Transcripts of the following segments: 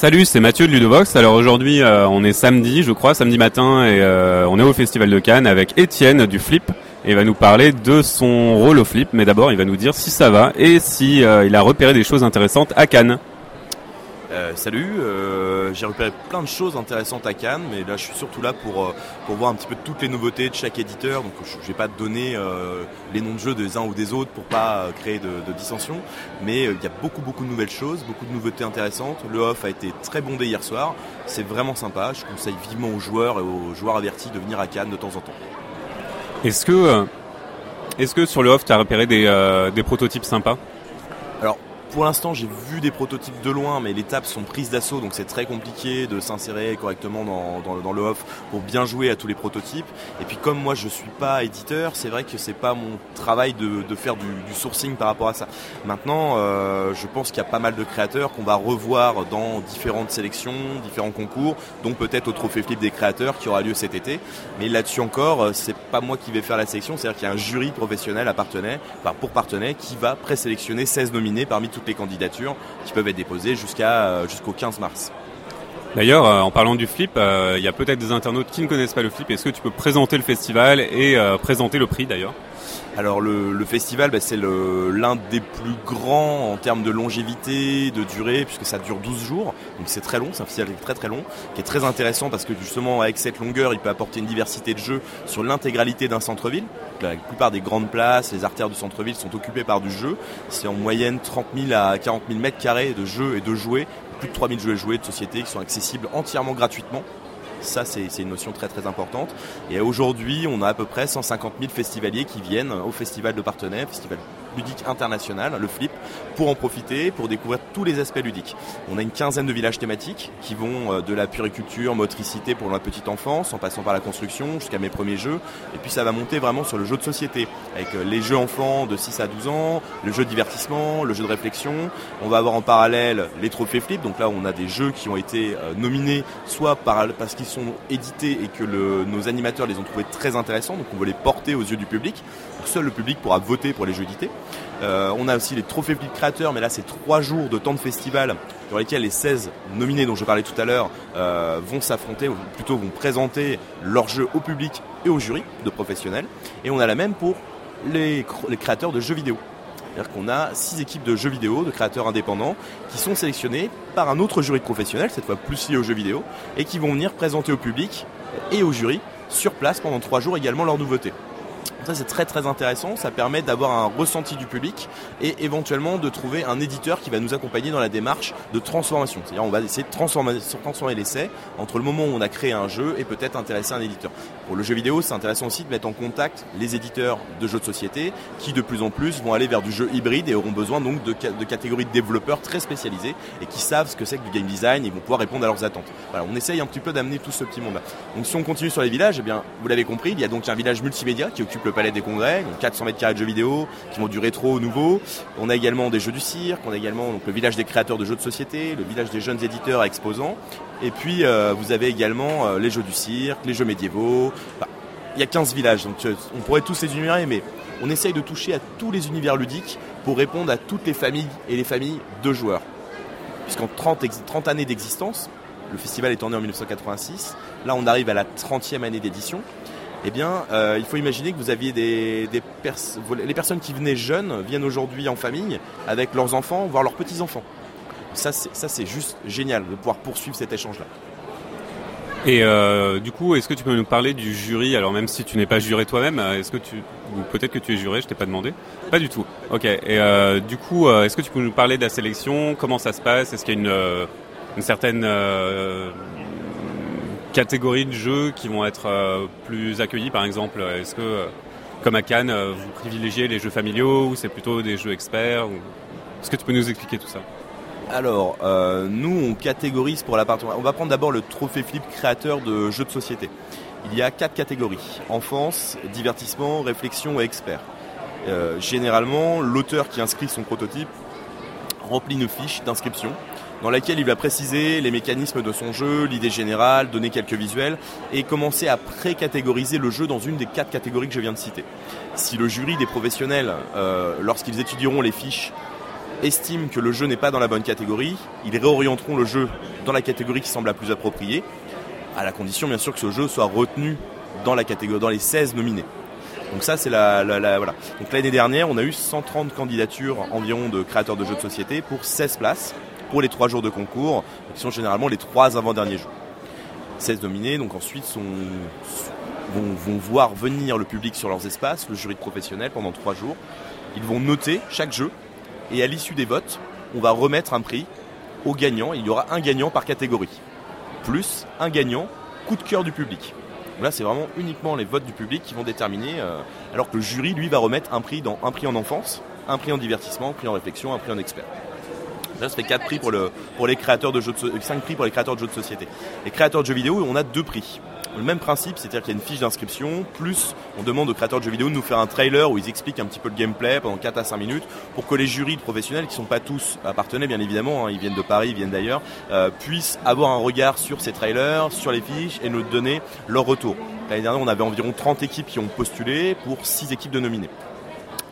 Salut, c'est Mathieu de Ludovox. Alors aujourd'hui, euh, on est samedi, je crois, samedi matin, et euh, on est au Festival de Cannes avec Étienne du Flip. Et il va nous parler de son rôle au Flip, mais d'abord, il va nous dire si ça va et si euh, il a repéré des choses intéressantes à Cannes. Euh, salut, euh, j'ai repéré plein de choses intéressantes à Cannes, mais là je suis surtout là pour, euh, pour voir un petit peu toutes les nouveautés de chaque éditeur. Donc je ne vais pas donner euh, les noms de jeux des uns ou des autres pour pas euh, créer de, de dissension, mais il y a beaucoup beaucoup de nouvelles choses, beaucoup de nouveautés intéressantes. Le off a été très bondé hier soir, c'est vraiment sympa. Je conseille vivement aux joueurs et aux joueurs avertis de venir à Cannes de temps en temps. Est-ce que, est-ce que sur le off, tu as repéré des, des prototypes sympas? Alors, pour l'instant, j'ai vu des prototypes de loin, mais les tables sont prises d'assaut, donc c'est très compliqué de s'insérer correctement dans, le off pour bien jouer à tous les prototypes. Et puis, comme moi, je suis pas éditeur, c'est vrai que c'est pas mon travail de, faire du, sourcing par rapport à ça. Maintenant, euh, je pense qu'il y a pas mal de créateurs qu'on va revoir dans différentes sélections, différents concours, dont peut-être au Trophée Flip des créateurs qui aura lieu cet été. Mais là-dessus encore, euh, c'est pas moi qui vais faire la sélection, c'est-à-dire qu'il y a un jury professionnel à Partenay, pour Partenay, qui va présélectionner 16 nominés parmi toutes les candidatures qui peuvent être déposées jusqu'à euh, jusqu'au 15 mars. D'ailleurs, euh, en parlant du Flip, euh, il y a peut-être des internautes qui ne connaissent pas le Flip. Est-ce que tu peux présenter le festival et présenter le prix d'ailleurs? Alors le, le festival, bah, c'est l'un des plus grands en termes de longévité, de durée, puisque ça dure 12 jours, donc c'est très long, c'est un festival qui est très très long, qui est très intéressant parce que justement avec cette longueur, il peut apporter une diversité de jeux sur l'intégralité d'un centre-ville. La plupart des grandes places, les artères du centre-ville sont occupées par du jeu. C'est en moyenne 30 000 à 40 000 mètres carrés de jeux et de jouets, plus de 3 000 jeux et jouets de société qui sont accessibles entièrement gratuitement. Ça, c'est une notion très très importante. Et aujourd'hui, on a à peu près 150 000 festivaliers qui viennent au festival de Partenay, festival ludique international, le FLIP, pour en profiter, pour découvrir tous les aspects ludiques. On a une quinzaine de villages thématiques qui vont euh, de la puriculture, motricité pour la petite enfance, en passant par la construction jusqu'à mes premiers jeux. Et puis ça va monter vraiment sur le jeu de société, avec euh, les jeux enfants de 6 à 12 ans, le jeu de divertissement, le jeu de réflexion. On va avoir en parallèle les trophées Flip, donc là on a des jeux qui ont été euh, nominés soit par, parce qu'ils sont édités et que nos animateurs les ont trouvés très intéressants, donc on veut les porter aux yeux du public. Seul le public pourra voter pour les jeux édités. Euh, on a aussi les trophées Flip créateurs, mais là c'est trois jours de temps de festival dans lesquels les 16 nominés dont je parlais tout à l'heure euh, vont s'affronter, ou plutôt vont présenter leurs jeux au public et au jury de professionnels. Et on a la même pour les, cr- les créateurs de jeux vidéo. C'est-à-dire qu'on a six équipes de jeux vidéo, de créateurs indépendants, qui sont sélectionnés par un autre jury professionnel, cette fois plus lié aux jeux vidéo, et qui vont venir présenter au public et au jury sur place pendant trois jours également leurs nouveautés. Ça c'est très très intéressant, ça permet d'avoir un ressenti du public et éventuellement de trouver un éditeur qui va nous accompagner dans la démarche de transformation. C'est-à-dire on va essayer de transformer, transformer l'essai entre le moment où on a créé un jeu et peut-être intéresser un éditeur. Pour le jeu vidéo, c'est intéressant aussi de mettre en contact les éditeurs de jeux de société qui de plus en plus vont aller vers du jeu hybride et auront besoin donc de, ca- de catégories de développeurs très spécialisés et qui savent ce que c'est que du game design et vont pouvoir répondre à leurs attentes. Voilà, on essaye un petit peu d'amener tout ce petit monde-là. Donc si on continue sur les villages, eh bien, vous l'avez compris, il y a donc un village multimédia qui occupe le palais des congrès, donc 400 mètres carrés de jeux vidéo, qui vont du rétro au nouveau. On a également des jeux du cirque, on a également donc, le village des créateurs de jeux de société, le village des jeunes éditeurs exposants. Et puis euh, vous avez également euh, les jeux du cirque, les jeux médiévaux. Il y a 15 villages, donc euh, on pourrait tous les énumérer, mais on essaye de toucher à tous les univers ludiques pour répondre à toutes les familles et les familles de joueurs. Puisqu'en 30, ex- 30 années d'existence, le festival est né en 1986, là on arrive à la 30e année d'édition, eh bien, euh, il faut imaginer que vous aviez des, les personnes qui venaient jeunes viennent aujourd'hui en famille avec leurs enfants, voire leurs petits-enfants. Ça, c'est juste génial de pouvoir poursuivre cet échange-là. Et euh, du coup, est-ce que tu peux nous parler du jury? Alors même si tu n'es pas juré toi-même, euh, est-ce que peut-être que tu es juré, je t'ai pas demandé. Pas du tout. Ok. Et du coup, est-ce que tu peux nous parler de la sélection? Comment ça se passe? Est-ce qu'il y a une certaine euh, catégorie de jeux qui vont être euh, plus accueillis, par exemple Est-ce que, euh, comme à Cannes, euh, vous privilégiez les jeux familiaux ou c'est plutôt des jeux experts. Est-ce que tu peux nous expliquer tout ça? Alors, euh, nous, on catégorise pour l'appartement. On va prendre d'abord le trophée Flip créateur de jeux de société. Il y a quatre catégories enfance, divertissement, réflexion et expert. Euh, généralement, l'auteur qui inscrit son prototype remplit une fiche d'inscription dans laquelle il va préciser les mécanismes de son jeu, l'idée générale, donner quelques visuels et commencer à pré-catégoriser le jeu dans une des quatre catégories que je viens de citer. Si le jury des professionnels, euh, lorsqu'ils étudieront les fiches, estiment que le jeu n'est pas dans la bonne catégorie, ils réorienteront le jeu dans la catégorie qui semble la plus appropriée, à la condition bien sûr que ce jeu soit retenu dans la les 16 nominés. Donc ça c'est la, voilà. Donc l'année dernière, on a eu 130 candidatures environ de créateurs de jeux de société pour 16 places pour les 3 jours de concours, qui sont généralement les 3 avant-derniers jours. 16 nominés, donc ensuite vont, voir venir le public sur leurs espaces, le jury de professionnels pendant 3 jours. Ils vont noter chaque jeu et à l'issue des votes, on va remettre un prix aux gagnants. Il y aura un gagnant par catégorie, plus un gagnant coup de cœur du public. là, c'est vraiment uniquement les votes du public qui vont déterminer, euh, alors que le jury, lui, va remettre un prix, dans, un prix en enfance, un prix en divertissement, un prix en réflexion, un prix en expert. Ça fait 4 prix pour les créateurs de jeux de, 5 prix pour les créateurs de jeux de société. Les créateurs de jeux vidéo, on a deux prix le même principe, c'est-à-dire qu'il y a une fiche d'inscription, plus on demande aux créateurs de jeux vidéo de nous faire un trailer où ils expliquent un petit peu le gameplay pendant 4 à 5 minutes pour que les jurys de professionnels, qui ne sont pas tous appartenés bien évidemment, hein, ils viennent de Paris, ils viennent d'ailleurs, euh, puissent avoir un regard sur ces trailers, sur les fiches et nous donner leur retour. L'année dernière, on avait environ 30 équipes qui ont postulé pour 6 équipes de nominés.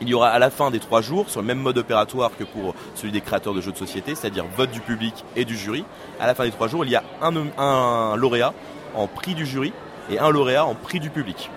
Il y aura à la fin des trois jours, sur le même mode opératoire que pour celui des créateurs de jeux de société, c'est-à-dire vote du public et du jury. À la fin des trois jours, il y a un, lauréat en prix du jury et un lauréat en prix du public.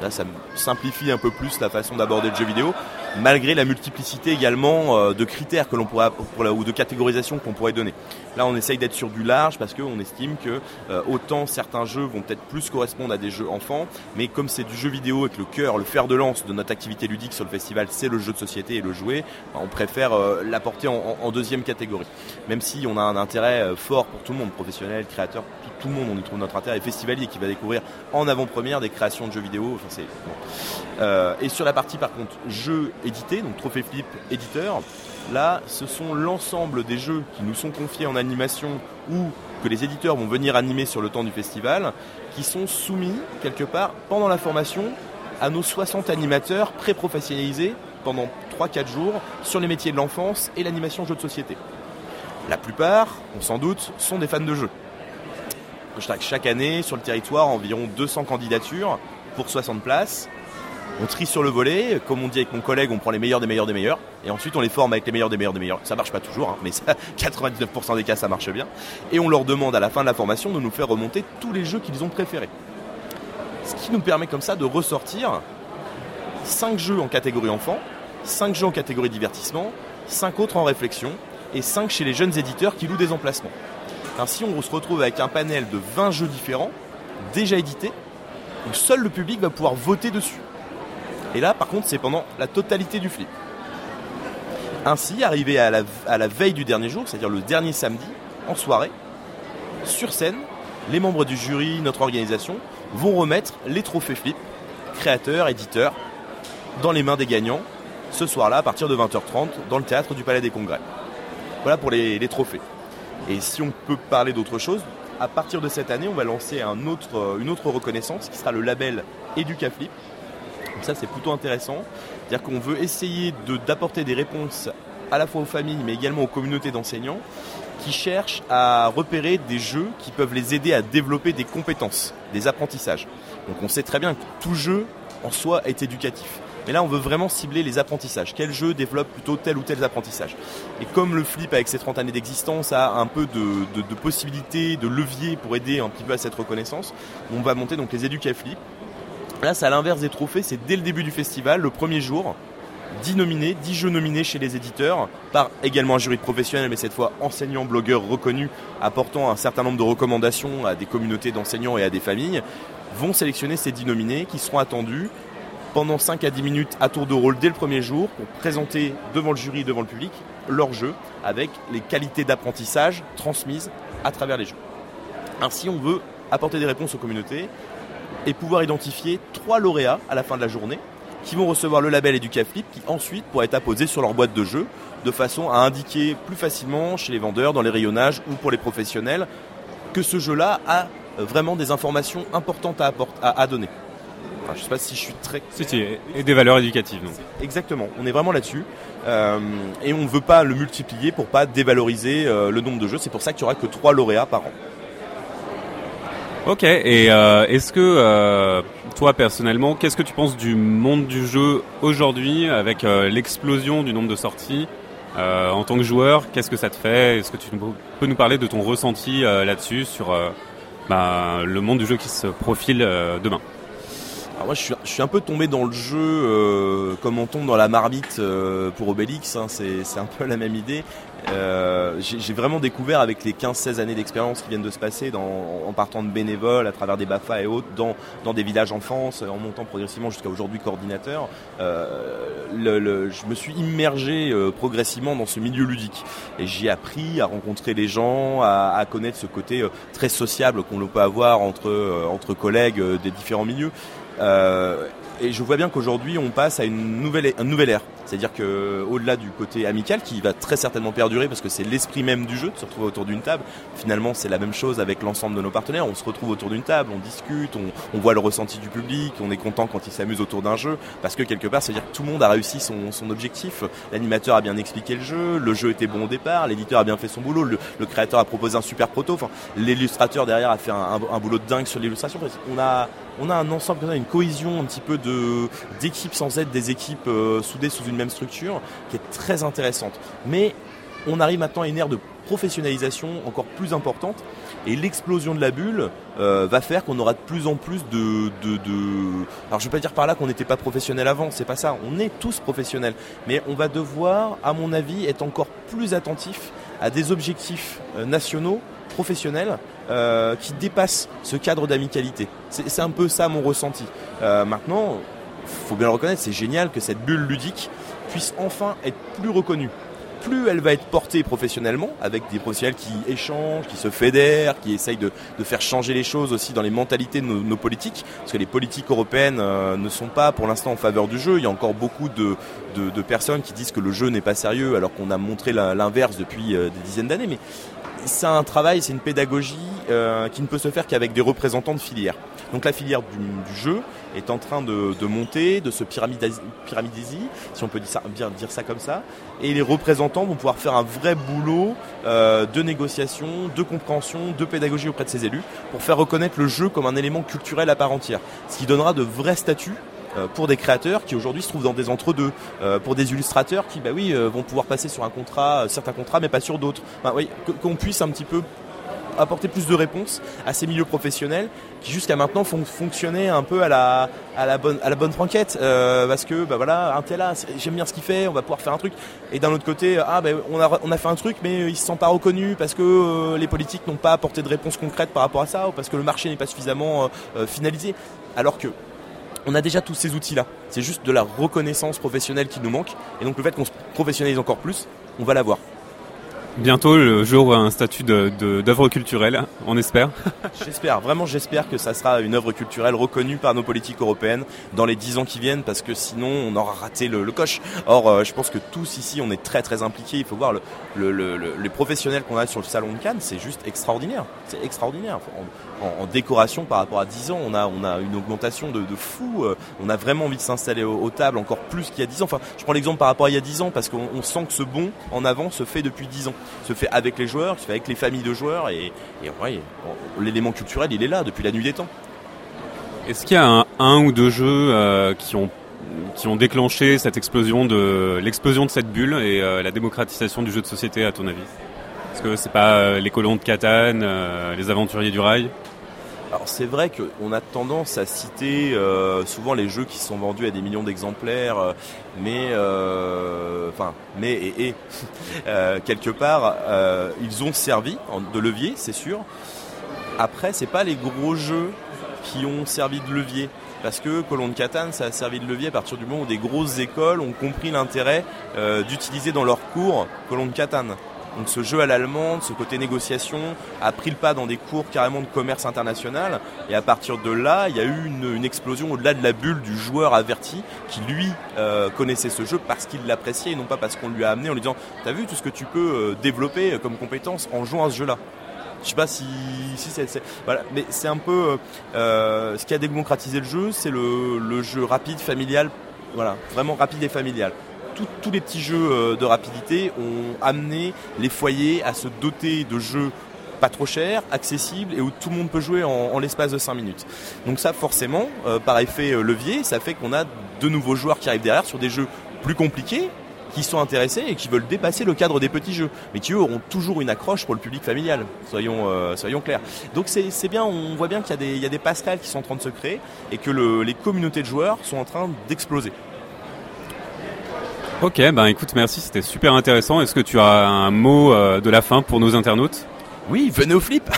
Là, ça simplifie un peu plus la façon d'aborder le jeu vidéo, malgré la multiplicité également euh, de critères que l'on pourrait ou de catégorisation qu'on pourrait donner. Là, on essaye d'être sur du large parce qu'on estime que euh, autant certains jeux vont peut-être plus correspondre à des jeux enfants, mais comme c'est du jeu vidéo et que le cœur, le fer de lance de notre activité ludique sur le festival, c'est le jeu de société et le jouet, bah, on préfère euh, l'apporter en, deuxième catégorie. Même si on a un intérêt fort pour tout le monde, professionnel, créateur, le monde, on y trouve notre intérêt, et festivalier qui va découvrir en avant-première des créations de jeux vidéo. Euh, et sur la partie par contre jeux édités, donc Trophée Flip éditeur, là ce sont l'ensemble des jeux qui nous sont confiés en animation ou que les éditeurs vont venir animer sur le temps du festival, qui sont soumis quelque part pendant la formation à nos 60 animateurs pré-professionnalisés pendant 3-4 jours sur les métiers de l'enfance et l'animation jeux de société. La plupart, on s'en doute, sont des fans de jeux. Chaque année, sur le territoire, environ 200 candidatures pour 60 places. On trie sur le volet, comme on dit avec mon collègue, on prend les meilleurs des meilleurs des meilleurs, et ensuite on les forme avec les meilleurs des meilleurs des meilleurs. Ça marche pas toujours, hein, mais 99% des cas ça marche bien. Et on leur demande à la fin de la formation de nous faire remonter tous les jeux qu'ils ont préférés. Ce qui nous permet comme ça de ressortir 5 jeux en catégorie enfant, 5 jeux en catégorie divertissement, 5 autres en réflexion, et 5 chez les jeunes éditeurs qui louent des emplacements. Ainsi on se retrouve avec un panel de 20 jeux différents, déjà édités, où seul le public va pouvoir voter dessus. Et là, par contre, c'est pendant la totalité du flip. Ainsi, arrivé à la, veille du dernier jour, c'est-à-dire le dernier samedi, en soirée, sur scène, les membres du jury, notre organisation, vont remettre les trophées flip, créateurs, éditeurs, dans les mains des gagnants, ce soir-là, à partir de 20h30, dans le théâtre du Palais des Congrès. Voilà pour les trophées. Et si on peut parler d'autre chose, à partir de cette année, on va lancer euh, une autre reconnaissance qui sera le label EducaFlip. Ça, c'est plutôt intéressant. C'est-à-dire qu'on veut essayer d'apporter des réponses à la fois aux familles, mais également aux communautés d'enseignants qui cherchent à repérer des jeux qui peuvent les aider à développer des compétences, des apprentissages. Donc on sait très bien que tout jeu en soi est éducatif. Mais là, on veut vraiment cibler les apprentissages. Quel jeu développe plutôt tel ou tel apprentissage? Et comme le flip, avec ses 30 années d'existence, a un peu de, possibilités, de leviers pour aider un petit peu à cette reconnaissance, on va monter donc les Educa Flip. Là, c'est à l'inverse des trophées, c'est dès le début du festival, le premier jour, 10 nominés, 10 jeux nominés chez les éditeurs, par également un jury de professionnels, mais cette fois enseignants, blogueurs reconnus, apportant un certain nombre de recommandations à des communautés d'enseignants et à des familles, vont sélectionner ces 10 nominés qui seront attendus pendant 5 à 10 minutes à tour de rôle dès le premier jour pour présenter devant le jury et devant le public leur jeu avec les qualités d'apprentissage transmises à travers les jeux. Ainsi, on veut apporter des réponses aux communautés et pouvoir identifier trois lauréats à la fin de la journée qui vont recevoir le label EducaFlip qui ensuite pourra être apposé sur leur boîte de jeu de façon à indiquer plus facilement chez les vendeurs, dans les rayonnages ou pour les professionnels que ce jeu-là a vraiment des informations importantes à, à donner. Je je sais pas si je suis très. et des valeurs éducatives. Exactement, on est vraiment là-dessus. Euh, et on ne veut pas le multiplier pour pas dévaloriser euh, le nombre de jeux. C'est pour ça qu'il n'y aura que 3 lauréats par an. Ok, et euh, est-ce que toi personnellement, qu'est-ce que tu penses du monde du jeu aujourd'hui avec l'explosion du nombre de sorties en tant que joueur, qu'est-ce que ça te fait? Est-ce que tu peux nous parler de ton ressenti là-dessus sur bah, le monde du jeu qui se profile demain? Alors moi je suis, je suis, un peu tombé dans le jeu euh, comme on tombe dans la marmite euh, pour Obélix, hein, c'est un peu la même idée. Euh, j'ai vraiment découvert avec les 15-16 années d'expérience qui viennent de se passer dans, en partant de bénévoles à travers des BAFA et autres dans, dans des villages en France, en montant progressivement jusqu'à aujourd'hui coordinateur, euh, le, le, je me suis immergé euh, progressivement dans ce milieu ludique et j'ai appris à rencontrer les gens, à, à connaître ce côté euh, très sociable qu'on peut avoir entre, entre collègues des différents milieux. Et je vois bien qu'aujourd'hui on passe à une nouvelle, une nouvelle ère. C'est-à-dire que au-delà du côté amical qui va très certainement perdurer parce que c'est l'esprit même du jeu de se retrouver autour d'une table. Finalement, c'est la même chose avec l'ensemble de nos partenaires. On se retrouve autour d'une table, on discute, on, voit le ressenti du public, on est content quand il s'amuse autour d'un jeu parce que quelque part, c'est-à-dire que tout le monde a réussi son, objectif. L'animateur a bien expliqué le jeu, le jeu était bon au départ, l'éditeur a bien fait son boulot, le, créateur a proposé un super proto, l'illustrateur derrière a fait un, un boulot de dingue sur l'illustration. On a on a un ensemble, une cohésion un petit peu de d'équipes sans être des équipes euh, soudées sous une même structure qui est très intéressante. Mais on arrive maintenant à une ère de professionnalisation encore plus importante et l'explosion de la bulle euh, va faire qu'on aura de plus en plus de, de, alors je vais pas dire par là qu'on n'était pas professionnel avant c'est pas ça on est tous professionnels mais on va devoir à mon avis être encore plus attentif à des objectifs euh, nationaux professionnels euh, qui dépasse ce cadre d'amicalité. C'est un peu ça mon ressenti. Euh, maintenant, faut bien le reconnaître, c'est génial que cette bulle ludique puisse enfin être plus reconnue. Plus elle va être portée professionnellement, avec des professionnels qui échangent, qui se fédèrent, qui essayent de, faire changer les choses aussi dans les mentalités de nos, politiques, parce que les politiques européennes euh, ne sont pas pour l'instant en faveur du jeu. Il y a encore beaucoup de, personnes qui disent que le jeu n'est pas sérieux, alors qu'on a montré l'inverse depuis des dizaines d'années. Mais c'est un travail, c'est une pédagogie euh, qui ne peut se faire qu'avec des représentants de filière. Donc la filière du, jeu est en train de, monter, de se pyramidiser, si on peut dire ça, dire ça, comme ça, et les représentants vont pouvoir faire un vrai boulot euh, de négociation, de compréhension, de pédagogie auprès de ces élus, pour faire reconnaître le jeu comme un élément culturel à part entière, ce qui donnera de vrais statuts pour des créateurs qui aujourd'hui se trouvent dans des entre-deux, euh, pour des illustrateurs qui bah oui, euh, vont pouvoir passer sur un contrat, certains contrats, mais pas sur d'autres. oui, qu'on puisse un petit peu apporter plus de réponses à ces milieux professionnels qui jusqu'à maintenant font fonctionner un peu à la, à la bonne à la bonne franquette. Parce que bah voilà un tel là j'aime bien ce qu'il fait on va pouvoir faire un truc. Et d'un autre côté ah ben on a on a fait un truc mais il se sent pas reconnu parce que les politiques n'ont pas apporté de réponse concrète par rapport à ça ou parce que le marché n'est pas suffisamment finalisé. Alors que on a déjà tous ces outils-là. C'est juste de la reconnaissance professionnelle qui nous manque. Et donc le fait qu'on se professionnalise encore plus, on va l'avoir. Bientôt, le jour un statut d'œuvre culturelle, on espère. j'espère, vraiment j'espère que ça sera une œuvre culturelle reconnue par nos politiques européennes dans les dix ans qui viennent, parce que sinon on aura raté le, coche. Or, euh, je pense que tous ici, on est très très impliqués. Il faut voir le, les professionnels qu'on a sur le salon de Cannes, c'est juste extraordinaire. C'est extraordinaire. En, décoration par rapport à 10 ans, on a, on a une augmentation de, fou. Euh, on a vraiment envie de s'installer aux, tables encore plus qu'il y a 10 ans. Enfin, je prends l'exemple par rapport à il y a 10 ans, parce qu'on sent que ce bond en avant se fait depuis 10 ans se fait avec les joueurs, se fait avec les familles de joueurs et, l'élément culturel il est là depuis la nuit des temps. Est-ce qu'il y a un, ou deux jeux euh, qui ont qui ont déclenché cette explosion de l'explosion de cette bulle et euh, la démocratisation du jeu de société à ton avis? Est-ce que c'est pas euh, les colons de Catane, les aventuriers du rail? Alors c'est vrai qu'on a tendance à citer euh, souvent les jeux qui sont vendus à des millions d'exemplaires, euh, mais euh, enfin mais et, quelque part ils ont servi de levier, c'est sûr. Après c'est pas les gros jeux qui ont servi de levier. Parce que Colon de Catane, ça a servi de levier à partir du moment où des grosses écoles ont compris l'intérêt d'utiliser dans leurs cours Colon de Catane. Donc ce jeu à l'allemande, ce côté négociation, a pris le pas dans des cours carrément de commerce international. Et à partir de là, il y a eu une, explosion au-delà de la bulle du joueur averti qui lui euh, connaissait ce jeu parce qu'il l'appréciait et non pas parce qu'on lui a amené en lui disant T'as vu tout ce que tu peux euh, développer comme compétence en jouant à ce jeu-là? Je sais pas si, si c'est, voilà, mais c'est un peu euh, ce qui a démocratisé le jeu, c'est le, le jeu rapide, familial, voilà, vraiment rapide et familial tous les petits jeux euh, de rapidité ont amené les foyers à se doter de jeux pas trop chers, accessibles et où tout le monde peut jouer en, l'espace de 5 minutes. Donc ça forcément, euh, par effet euh, levier, ça fait qu'on a de nouveaux joueurs qui arrivent derrière sur des jeux plus compliqués, qui sont intéressés et qui veulent dépasser le cadre des petits jeux, mais qui eux auront toujours une accroche pour le public familial. Soyons, clairs. Donc c'est bien, on voit bien qu'il y, a des passerelles qui sont en train de se créer et que le, les communautés de joueurs sont en train d'exploser. Ok, ben écoute, merci, c'était super intéressant. Est-ce que tu as un mot euh, de la fin pour nos internautes? Oui, venez au flip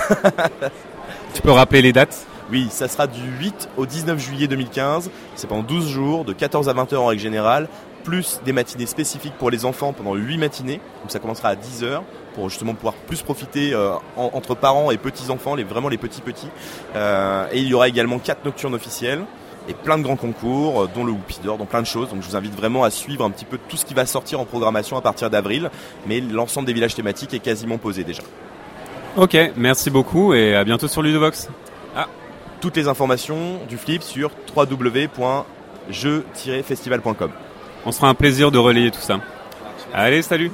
Tu peux rappeler les dates? Oui, ça sera du 8 au 19 juillet 2015. C'est pendant 12 jours, de 14 à 20 heures en règle générale, plus des matinées spécifiques pour les enfants pendant 8 matinées. Donc ça commencera à 10 heures pour justement pouvoir plus profiter euh, entre parents et petits-enfants, les, vraiment les petits-petits. Euh, et il y aura également 4 nocturnes officielles et plein de grands concours, euh, dont le Whoopi d'or, dont plein de choses. Donc je vous invite vraiment à suivre un petit peu tout ce qui va sortir en programmation à partir d'avril. Mais l'ensemble des villages thématiques est quasiment posé déjà. Ok, merci beaucoup et à bientôt sur Ludovox. Ah, toutes les informations du flip sur www.jeu-festival.com. On sera un plaisir de relayer tout ça. Allez, salut